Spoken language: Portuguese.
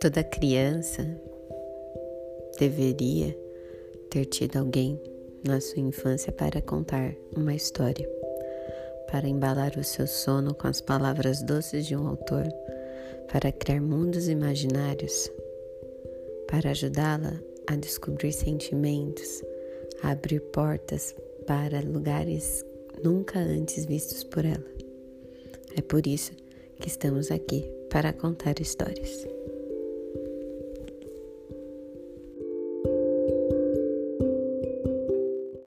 Toda criança deveria ter tido alguém na sua infância para contar uma história, para embalar o seu sono com as palavras doces de um autor, para criar mundos imaginários, para ajudá-la a descobrir sentimentos, a abrir portas para lugares nunca antes vistos por ela. É por isso que estamos aqui para contar histórias.